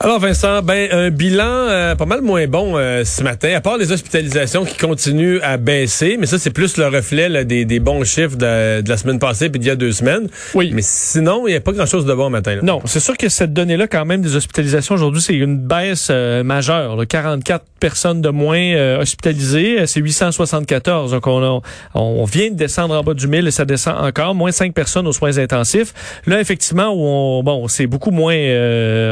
Alors Vincent, ben un bilan euh, pas mal moins bon euh, ce matin, à part les hospitalisations qui continuent à baisser, mais ça c'est plus le reflet là, des, des, bons chiffres de, de la semaine passée puis d'il y a deux semaines. Oui. Mais sinon, il n'y a pas grand-chose de bon matin. Là. Non, c'est sûr que cette donnée-là, quand même, des hospitalisations aujourd'hui, c'est une baisse euh, majeure. Là. 44 personnes de moins hospitalisées, c'est 874. Donc on, a, on vient de descendre en bas du 1000 et ça descend encore. Moins 5 personnes aux soins intensifs. Là, effectivement, où on, bon, c'est beaucoup moins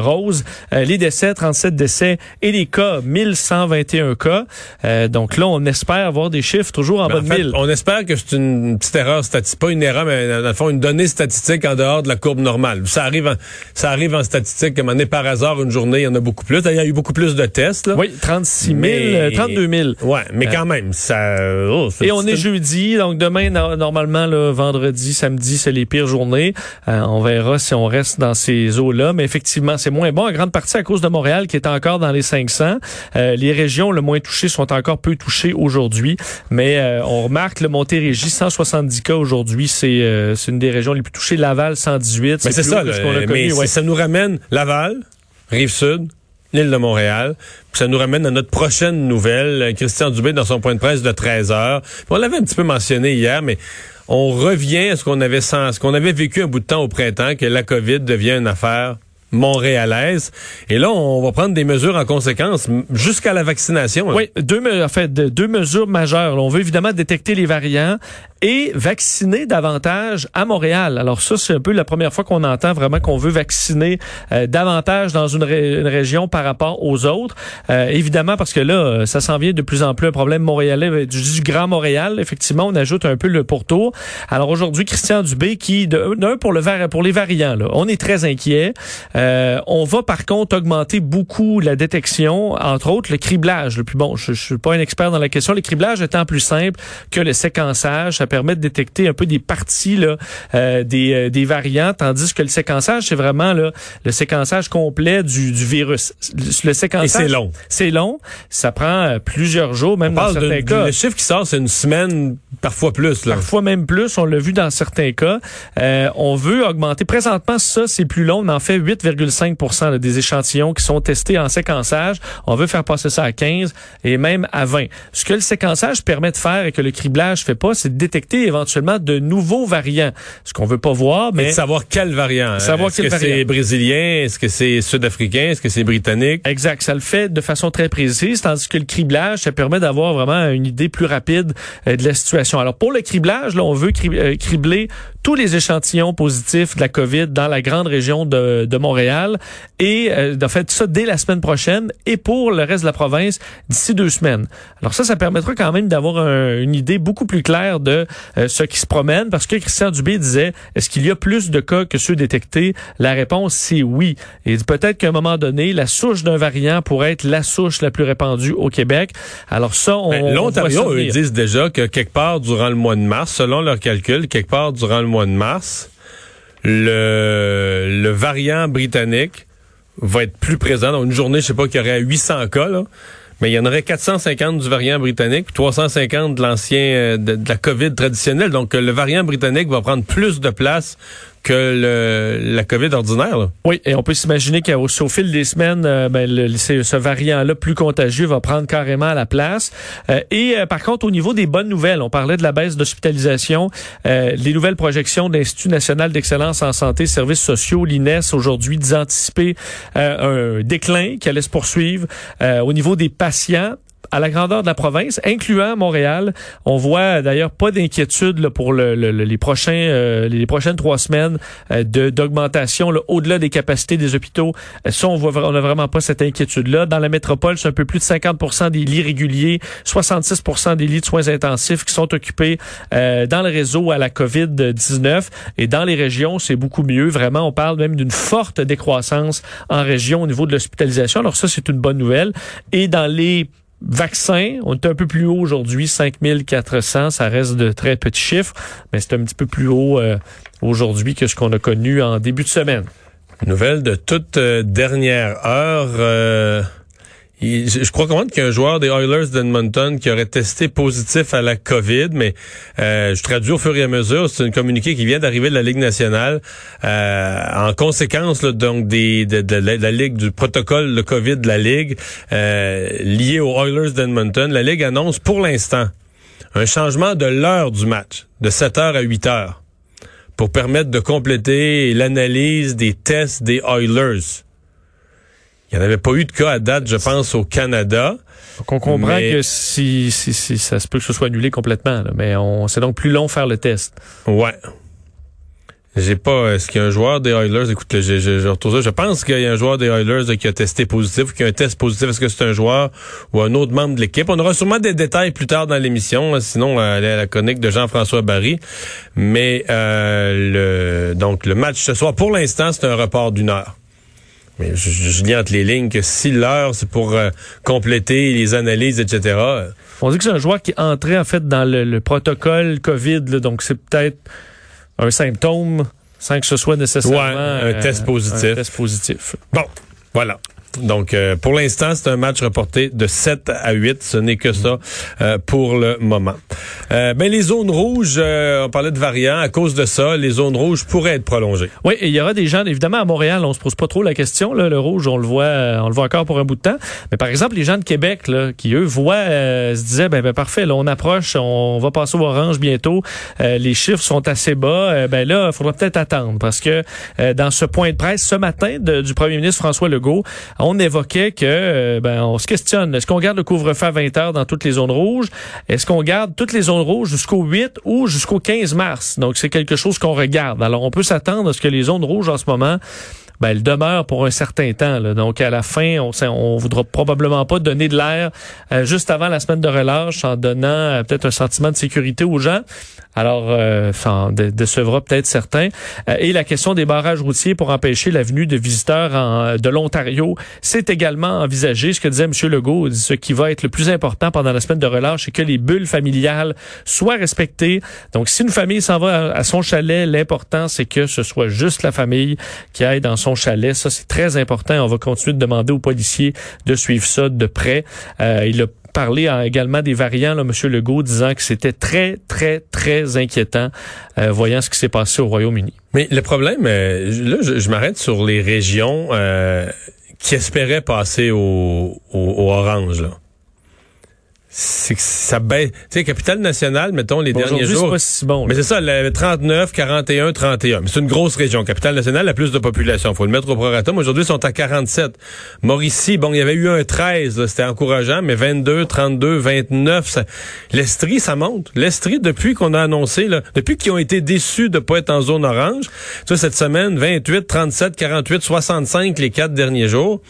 rose. Euh, les décès, 37 décès et les cas, 1121 cas. Euh, donc là, on espère avoir des chiffres toujours en bas de 1000. On espère que c'est une petite erreur statistique, pas une erreur, mais dans le fond, une donnée statistique en dehors de la courbe normale. Ça arrive en, ça arrive en statistique, comme on est par hasard une journée, il y en a beaucoup plus. Il y a eu beaucoup plus de tests. Là. Oui, 36 000, 32 000. Ouais, mais quand même, ça... Oh, et on est jeudi, donc demain, normalement, là, vendredi, samedi, c'est les pires journées. Euh, on verra si on reste dans ces eaux-là, mais effectivement, c'est moins bon en grande partie à cause de Montréal qui est encore dans les 500. Euh, les régions le moins touchées sont encore peu touchées aujourd'hui, mais euh, on remarque le Montérégie 170 cas aujourd'hui, c'est euh, c'est une des régions les plus touchées. Laval 118. Mais c'est ça, ce qu'on a connu, mais ça nous ramène Laval, Rive-Sud, l'île de Montréal. Puis ça nous ramène à notre prochaine nouvelle. Christian Dubé dans son point de presse de 13 heures. on l'avait un petit peu mentionné hier, mais on revient à ce qu'on avait ce qu'on avait vécu un bout de temps au printemps, que la COVID devient une affaire montréalaise. Et là, on va prendre des mesures en conséquence jusqu'à la vaccination. Oui, deux, mesures majeures. On veut évidemment détecter les variants et vacciner davantage à Montréal. Alors ça, c'est un peu la première fois qu'on entend vraiment qu'on veut vacciner euh, davantage dans une, région par rapport aux autres. Euh, évidemment, parce que là, euh, ça s'en vient de plus en plus un problème montréalais, du, du, Grand Montréal. Effectivement, on ajoute un peu le pourtour. Alors aujourd'hui, Christian Dubé, qui, d'un pour, le, pour les variants, là, on est très inquiet. On va par contre augmenter beaucoup la détection, entre autres le criblage. Le plus bon, je, je suis pas un expert dans la question. Le criblage étant plus simple que le séquençage, ça permet de détecter un peu des parties là, euh, des, euh, des variants, tandis que le séquençage c'est vraiment là, le séquençage complet du, du virus. Le, séquençage, Et c'est long. C'est long. Ça prend plusieurs jours, même dans certains cas. Le chiffre qui sort, c'est une semaine, parfois plus. Là. Parfois même plus. On l'a vu dans certains cas. on veut augmenter. Présentement, ça c'est plus long. On en fait 8, 5 des échantillons qui sont testés en séquençage. On veut faire passer ça à 15 et même à 20. Ce que le séquençage permet de faire et que le criblage fait pas, c'est de détecter éventuellement de nouveaux variants. Ce qu'on veut pas voir, mais... de savoir quel variant. Savoir Est-ce que c'est brésilien? Est-ce que c'est sud-africain? Est-ce que c'est britannique? Exact. Ça le fait de façon très précise, tandis que le criblage, ça permet d'avoir vraiment une idée plus rapide euh, de la situation. Alors, pour le criblage, là, on veut euh, cribler tous les échantillons positifs de la COVID dans la grande région de, de Montréal et euh, de fait ça dès la semaine prochaine et pour le reste de la province d'ici deux semaines. Alors ça, ça permettra quand même d'avoir une idée beaucoup plus claire de euh, ce qui se promène parce que Christian Dubé disait est-ce qu'il y a plus de cas que ceux détectés? La réponse c'est oui. Et peut-être qu'à un moment donné, la souche d'un variant pourrait être la souche la plus répandue au Québec. Alors ça, on ben, l'Ontario eux disent déjà que quelque part durant le mois de mars, selon leurs calculs, quelque part durant le mois de mars, le, variant britannique va être plus présent. Dans une journée, je sais pas, qu'il y aurait 800 cas, mais il y en aurait 450 du variant britannique, puis 350 de l'ancien euh, de, de, la COVID traditionnelle. Donc, le variant britannique va prendre plus de place que le, la COVID ordinaire. Oui, et on peut s'imaginer qu'au au fil des semaines, euh, ben, le, ce variant-là plus contagieux va prendre carrément la place. Euh, et euh, par contre, au niveau des bonnes nouvelles, on parlait de la baisse d'hospitalisation, les nouvelles projections de l'Institut national d'excellence en santé et services sociaux, l'INES, aujourd'hui, d'anticiper un déclin qui allait se poursuivre au niveau des patients à la grandeur de la province, incluant Montréal. On voit d'ailleurs pas d'inquiétude pour le, les prochains euh, les prochaines trois semaines euh, d'augmentation au-delà des capacités des hôpitaux. Euh, ça, on voit on a vraiment pas cette inquiétude-là. Dans la métropole, c'est un peu plus de 50% des lits réguliers, 66% des lits de soins intensifs qui sont occupés dans le réseau à la COVID-19. Et dans les régions, c'est beaucoup mieux. Vraiment, on parle même d'une forte décroissance en région au niveau de l'hospitalisation. Alors ça, c'est une bonne nouvelle. Et dans les Vaccins, on est un peu plus haut aujourd'hui, 5400, ça reste de très petits chiffres, mais c'est un petit peu plus haut euh, aujourd'hui que ce qu'on a connu en début de semaine. Nouvelle de toute euh, dernière heure. Euh, je crois comprendre qu'il y a un joueur des Oilers d'Edmonton qui aurait testé positif à la COVID, mais euh, je traduis au fur et à mesure. C'est un communiqué qui vient d'arriver de la Ligue nationale. Euh, en conséquence donc des, de, la, Ligue, du protocole de COVID de la Ligue euh, lié aux Oilers d'Edmonton, la Ligue annonce pour l'instant un changement de l'heure du match, de 7 heures à 8 heures, pour permettre de compléter l'analyse des tests des Oilers. Il n'y en avait pas eu de cas à date, je pense, au Canada. Donc on comprend que si, si, si, ça se peut que ce soit annulé complètement, mais on c'est donc plus long faire le test. Ouais. J'ai pas. Est-ce qu'il y a un joueur des Oilers? Écoute, je, je, je, ça. je pense qu'il y a un joueur des Oilers qui a testé positif, qui a un test positif. Est-ce que c'est un joueur ou un autre membre de l'équipe? On aura sûrement des détails plus tard dans l'émission, sinon euh, la, la chronique de Jean-François Barry. Mais euh, le donc le match ce soir, pour l'instant, c'est un report d'une heure. Mais je, je, lis entre les lignes que si l'heure, c'est pour euh, compléter les analyses, etc. On dit que c'est un joueur qui entré, en fait, dans le, protocole COVID, donc c'est peut-être un symptôme sans que ce soit nécessairement un test positif. Un test positif. Bon, voilà. Donc, euh, pour l'instant, c'est un match reporté de 7 à 8. Ce n'est que ça euh, pour le moment. Euh, ben, les zones rouges, euh, on parlait de variants. À cause de ça, les zones rouges pourraient être prolongées. Oui, et il y aura des gens, évidemment, à Montréal, on se pose pas trop la question. Là, le rouge, on le voit on le voit encore pour un bout de temps. Mais par exemple, les gens de Québec, là, qui, eux, voient, se disaient, ben, ben parfait, là, on approche, on va passer au orange bientôt. les chiffres sont assez bas. ben là, il faudra peut-être attendre parce que dans ce point de presse ce matin du premier ministre François Legault, on évoquait que euh, ben on se questionne. Est-ce qu'on garde le couvre-feu à 20 heures dans toutes les zones rouges? Est-ce qu'on garde toutes les zones rouges jusqu'au 8 ou jusqu'au 15 mars? Donc, c'est quelque chose qu'on regarde. Alors, on peut s'attendre à ce que les zones rouges en ce moment ben, elle demeure pour un certain temps. Là. Donc, à la fin, on on voudra probablement pas donner de l'air euh, juste avant la semaine de relâche en donnant euh, peut-être un sentiment de sécurité aux gens. Alors, euh, décevra peut-être certains. Euh, et la question des barrages routiers pour empêcher la venue de visiteurs en, de l'Ontario, c'est également envisagé. Ce que disait M. Legault, ce qui va être le plus important pendant la semaine de relâche, c'est que les bulles familiales soient respectées. Donc, si une famille s'en va à, son chalet, l'important, c'est que ce soit juste la famille qui aille dans son chalet. Ça, c'est très important. On va continuer de demander aux policiers de suivre ça de près. Euh, il a parlé également des variants, M. Legault, disant que c'était très, très, très inquiétant, euh, voyant ce qui s'est passé au Royaume-Uni. Mais le problème, euh, là, je, m'arrête sur les régions euh, qui espéraient passer au, orange. C'est que ça baisse. Tu sais, Capitale Nationale, mettons, les derniers jours. c'est pas si bon. Mais c'est ça, 39, 41, 31. Mais c'est une grosse région. Capitale Nationale a plus de population. Faut le mettre au prorata. Aujourd'hui, ils sont à 47. Mauricie, bon, il y avait eu un 13, c'était encourageant, mais 22, 32, 29, ça... l'Estrie, ça monte. L'Estrie, depuis qu'on a annoncé, là, depuis qu'ils ont été déçus de pas être en zone orange, tu vois, cette semaine, 28, 37, 48, 65 les quatre derniers jours.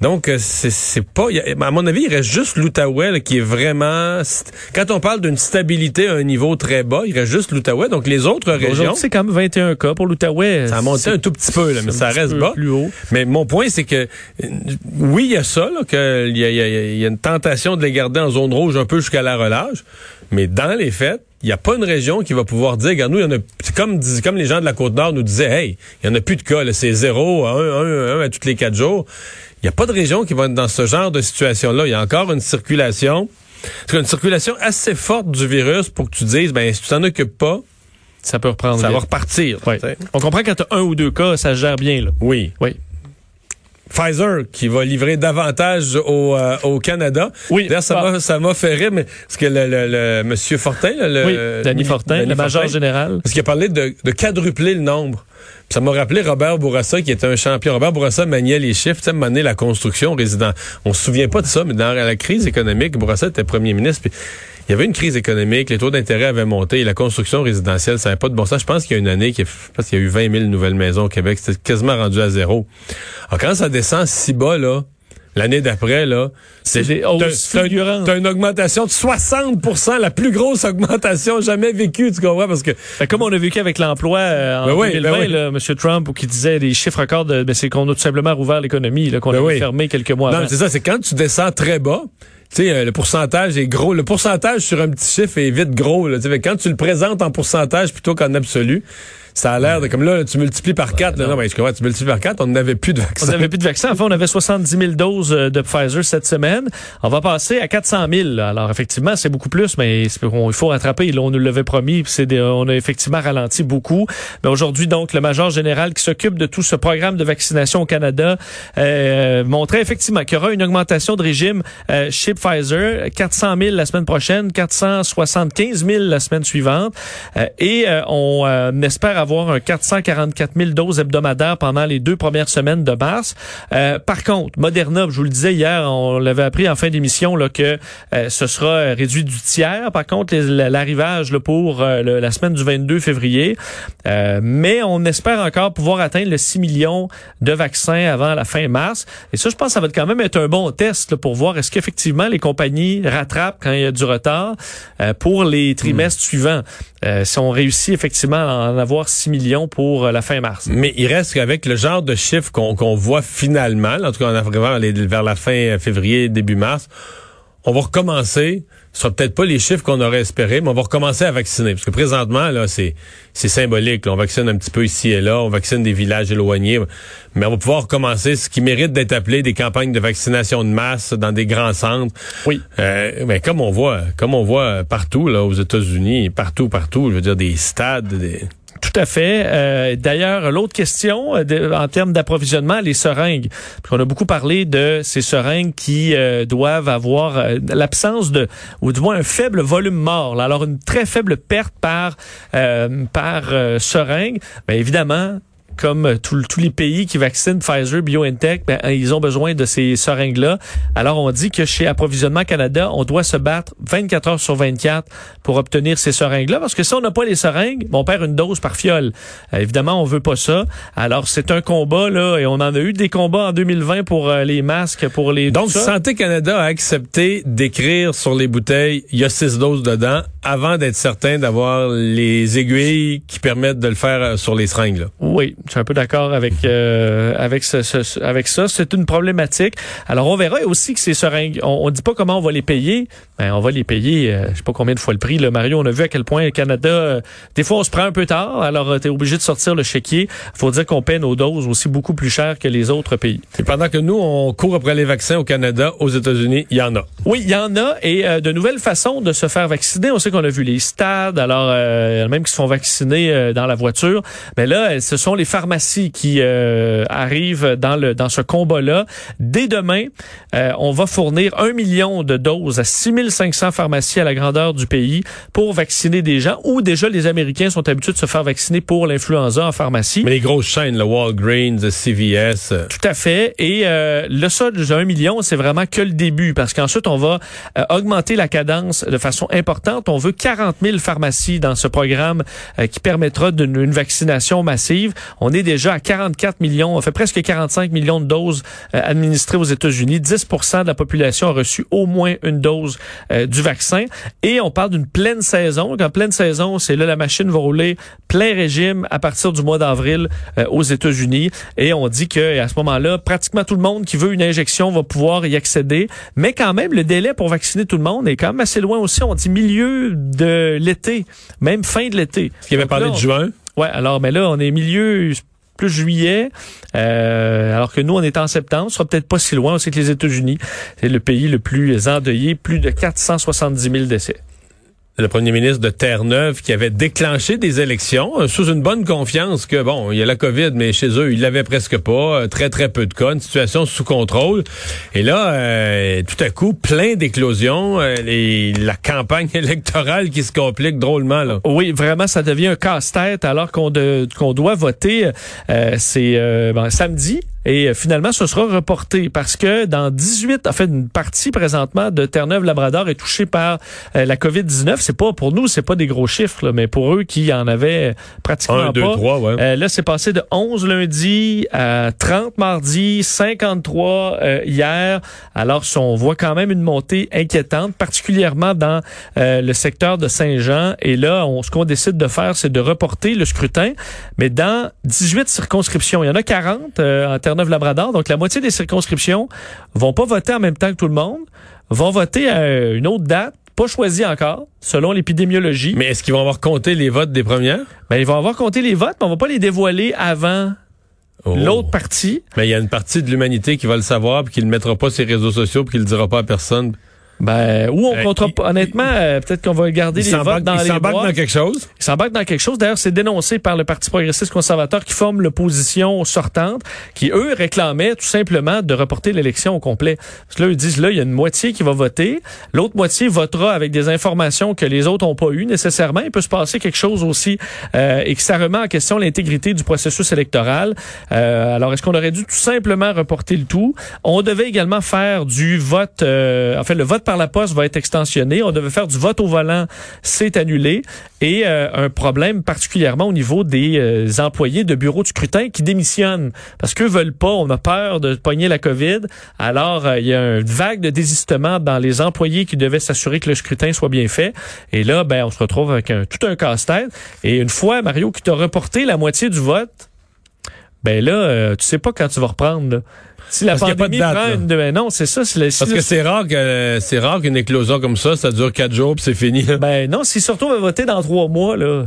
Donc, euh, c'est pas... à mon avis, il reste juste l'Outaouais qui est vraiment... Quand on parle d'une stabilité à un niveau très bas, il reste juste l'Outaouais. Donc, les autres régions... c'est quand même 21 cas pour l'Outaouais. Ça a monté un tout petit peu, là, mais ça reste bas. Plus haut. Mais mon point, c'est que oui, il y a ça, qu'il y, y, a une tentation de les garder en zone rouge un peu jusqu'à la relâche. Mais dans les faits, il n'y a pas une région qui va pouvoir dire, regarde, nous, il y en a, comme, comme les gens de la Côte-Nord nous disaient, hey, il n'y en a plus de cas, c'est zéro, un, un, un à tous les quatre jours. Il n'y a pas de région qui va être dans ce genre de situation-là. Il y a encore une circulation, une circulation assez forte du virus pour que tu dises, ben, si tu t'en occupes pas, ça peut reprendre. Ça va repartir. On comprend quand tu as un ou deux cas, ça gère bien. Là. Oui. Oui. Pfizer qui va livrer davantage au, euh, au Canada. Oui. D'ailleurs, ça m'a ça m'a fait rire, mais parce que le, le, monsieur Fortin, le, oui, Danny Fortin, le major général, parce qu'il a parlé de, de quadrupler le nombre. Ça m'a rappelé Robert Bourassa, qui était un champion. Robert Bourassa maniait les chiffres, tu sais, la construction résident. On se souvient pas de ça, mais dans la crise économique, Bourassa était premier ministre. Puis il y avait une crise économique, les taux d'intérêt avaient monté, la construction résidentielle, ça n'avait pas de bon sens. Je pense qu'il y a une année, qu'il y a eu 20 000 nouvelles maisons au Québec, c'était quasiment rendu à zéro. Alors quand ça descend si bas, là, L'année d'après, là, c'est T'as une augmentation de 60% la plus grosse augmentation jamais vécue, tu comprends? Parce que. Ben, comme on a vécu avec l'emploi euh, en 2020, ben là, M. Trump, qui disait des chiffres records, de, ben, c'est qu'on a tout simplement rouvert l'économie, qu'on a fermé quelques mois non, c'est ça, c'est quand tu descends très bas, tu sais, euh, le pourcentage est gros. Le pourcentage sur un petit chiffre est vite gros. Là, quand tu le présentes en pourcentage plutôt qu'en absolu, ça a l'air de comme là, tu multiplies par 4. non, mais je comprends, tu multiplies par 4, on n'avait plus de vaccins. On n'avait plus de vaccins. Enfin, on avait 70 000 doses euh, de Pfizer cette semaine. On va passer à 400 000. Alors, effectivement, c'est beaucoup plus, mais il faut rattraper. Là, on nous l'avait promis. Des, on a effectivement ralenti beaucoup. Mais aujourd'hui, donc, le major général qui s'occupe de tout ce programme de vaccination au Canada euh, montrait effectivement qu'il y aura une augmentation de régime euh, chez Pfizer. 400 000 la semaine prochaine, 475 000 la semaine suivante. Euh, et euh, on espère avoir un 444 000 doses hebdomadaires pendant les deux premières semaines de mars. par contre, Moderna, je vous le disais hier, on l'avait appris en fin d'émission là, que ce sera réduit du tiers. Par contre, l'arrivage pour la semaine du 22 février. mais on espère encore pouvoir atteindre le 6 millions de vaccins avant la fin mars. Et ça, je pense que ça va quand même être un bon test pour voir est-ce qu'effectivement les compagnies rattrapent quand il y a du retard euh, pour les trimestres hmm. suivants. Euh, si on réussit effectivement à en avoir 6 millions pour euh, la fin mars. Mais il reste qu'avec le genre de chiffres qu'on voit finalement, en tout cas en arrivant vers la fin février, début mars, on va recommencer. Ce sera peut-être pas les chiffres qu'on aurait espéré, mais on va recommencer à vacciner. Parce que présentement, là, c'est, c'est symbolique. On vaccine un petit peu ici et là. On vaccine des villages éloignés. Mais on va pouvoir recommencer ce qui mérite d'être appelé des campagnes de vaccination de masse dans des grands centres. Oui. Euh, mais comme on voit, comme on voit partout, là, aux États-Unis, partout, partout, je veux dire, des stades, des, tout à fait. Euh, D'ailleurs, l'autre question euh, en termes d'approvisionnement, les seringues. On a beaucoup parlé de ces seringues qui euh, doivent avoir l'absence de, ou du moins un faible volume mort. Alors une très faible perte par par seringue. Bien évidemment, comme tous les pays qui vaccinent Pfizer, BioNTech, ben, ils ont besoin de ces seringues-là. Alors, on dit que chez Approvisionnement Canada, on doit se battre 24 heures sur 24 pour obtenir ces seringues-là, parce que si on n'a pas les seringues, on perd une dose par fiole. Euh, évidemment, on veut pas ça. Alors, c'est un combat, là, et on en a eu des combats en 2020 pour euh, les masques, pour les... Donc, Santé Canada a accepté d'écrire sur les bouteilles, il y a six doses dedans, avant d'être certain d'avoir les aiguilles qui permettent de le faire euh, sur les seringues, là. Oui, je suis un peu d'accord avec euh, avec ce, avec ça. C'est une problématique. Alors on verra aussi que ces seringues, on, on dit pas comment on va les payer, mais on va les payer. Euh, je sais pas combien de fois le prix. Le Mario, on a vu à quel point le Canada, euh, des fois on se prend un peu tard. Alors tu es obligé de sortir le chéquier. Faut dire qu'on paie nos doses aussi beaucoup plus cher que les autres pays. Et pendant que nous on court après les vaccins au Canada, aux États-Unis, il y en a. Oui, il y en a et de nouvelles façons de se faire vacciner. On sait qu'on a vu les stades, alors même qui se font vacciner dans la voiture. Mais là, ce sont les pharmacies qui euh, arrivent dans le dans ce combat-là. Dès demain, euh, on va fournir un million de doses à 6500 pharmacies à la grandeur du pays pour vacciner des gens où déjà les Américains sont habitués de se faire vacciner pour l'influenza en pharmacie. Mais les grosses chaînes, le Walgreens, le CVS. Euh. Tout à fait. Et le solde de 1 million, c'est vraiment que le début parce qu'ensuite, on va augmenter la cadence de façon importante. On veut 40 000 pharmacies dans ce programme qui permettra d'une vaccination massive. On est déjà à 44 millions, on fait presque 45 millions de doses euh, administrées aux États-Unis. 10% de la population a reçu au moins une dose euh, du vaccin. Et on parle d'une pleine saison. En pleine saison, c'est là la machine va rouler plein régime à partir du mois d'avril euh, aux États-Unis. Et on dit que à ce moment-là, pratiquement tout le monde qui veut une injection va pouvoir y accéder. Mais quand même, le délai pour vacciner tout le monde est quand même assez loin aussi. On dit milieu de l'été, même fin de l'été. Qui avait parlé de juin. Ouais, alors mais là on est milieu plus juillet, euh, alors que nous on est en septembre, ce sera peut-être pas si loin. On sait que les États-Unis c'est le pays le plus endeuillé, plus de 470 000 décès le premier ministre de Terre-Neuve qui avait déclenché des élections euh, sous une bonne confiance que, bon, il y a la COVID, mais chez eux, ils l'avaient presque pas. Euh, très, très peu de cas, une situation sous contrôle. Et là, euh, tout à coup, plein d'éclosions. et la campagne électorale qui se complique drôlement. Là. Oui, vraiment, ça devient un casse-tête alors qu'on qu'on doit voter. C'est bon, samedi et euh, finalement, ce sera reporté parce que dans 18, en fait, une partie présentement de Terre-Neuve-Labrador est touchée par euh, la COVID-19. C'est pas pour nous, c'est pas des gros chiffres, mais pour eux qui en avaient pratiquement Un, deux, pas. Trois, ouais. Euh, là, c'est passé de 11 lundi à 30 mardi, 53 hier. Alors, on voit quand même une montée inquiétante, particulièrement dans le secteur de Saint-Jean. Et là, on, ce qu'on décide de faire, c'est de reporter le scrutin, mais dans 18 circonscriptions. Il y en a 40 en terre Donc, la moitié des circonscriptions vont pas voter en même temps que tout le monde, vont voter à une autre date Pas choisi encore, selon l'épidémiologie. Mais est-ce qu'ils vont avoir compté les votes des premières? Ben, ils vont avoir compté les votes, mais on va pas les dévoiler avant Oh. l'autre partie. Mais il y a une partie de l'humanité qui va le savoir puis qui le mettra pas sur les réseaux sociaux puis qui le dira pas à personne. Ben, ou on Euh, comptera pas. Honnêtement, euh, peut-être qu'on va garder les votes dans il les s'embarque dans quelque chose. Il s'embarque dans quelque chose. D'ailleurs, c'est dénoncé par le Parti progressiste conservateur qui forme l'opposition sortante, qui, eux, réclamaient tout simplement de reporter l'élection au complet. Parce que là, ils disent, là, il y a une moitié qui va voter. L'autre moitié votera avec des informations que les autres n'ont pas eues nécessairement. Il peut se passer quelque chose aussi euh, et que ça remet en question l'intégrité du processus électoral. Euh, alors, est-ce qu'on aurait dû tout simplement reporter le tout? On devait également faire du vote... euh, en fait, le vote par la poste va être extensionné. On devait faire du vote au volant. C'est annulé. Et euh, un problème particulièrement au niveau des euh, employés de bureaux de scrutin qui démissionnent parce qu'eux veulent pas, on a peur de pogner la COVID. Alors, euh, il y a une vague de désistement dans les employés qui devaient s'assurer que le scrutin soit bien fait. Et là, ben, on se retrouve avec tout un casse-tête. Et une fois, Mario, qui t'a reporté la moitié du vote, ben là, euh, tu sais pas quand tu vas reprendre. là. Si la Parce a pas de pandémie date, prend une... Ben non, c'est ça. si la- si Parce que c'est rare que c'est rare qu'une éclosion comme ça, ça dure quatre jours puis c'est fini. là. Ben non, s'ils se retrouvent à voter dans trois mois, là,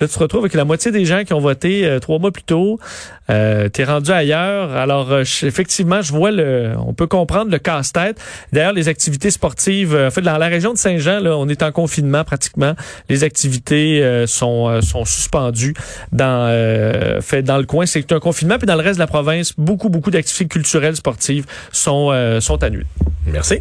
là tu te retrouves avec la moitié des gens qui ont voté euh, trois mois plus tôt. Euh, T'es rendu ailleurs. Alors, euh, effectivement, je vois le. On peut comprendre le casse-tête. D'ailleurs, les activités sportives, euh, en fait, dans la région de Saint-Jean, là, on est en confinement pratiquement. Les activités euh, sont euh, sont suspendues dans fait dans le coin. C'est un confinement. Puis dans le reste de la province, beaucoup beaucoup d'activités culturelles sportives sont sont annulées. Merci.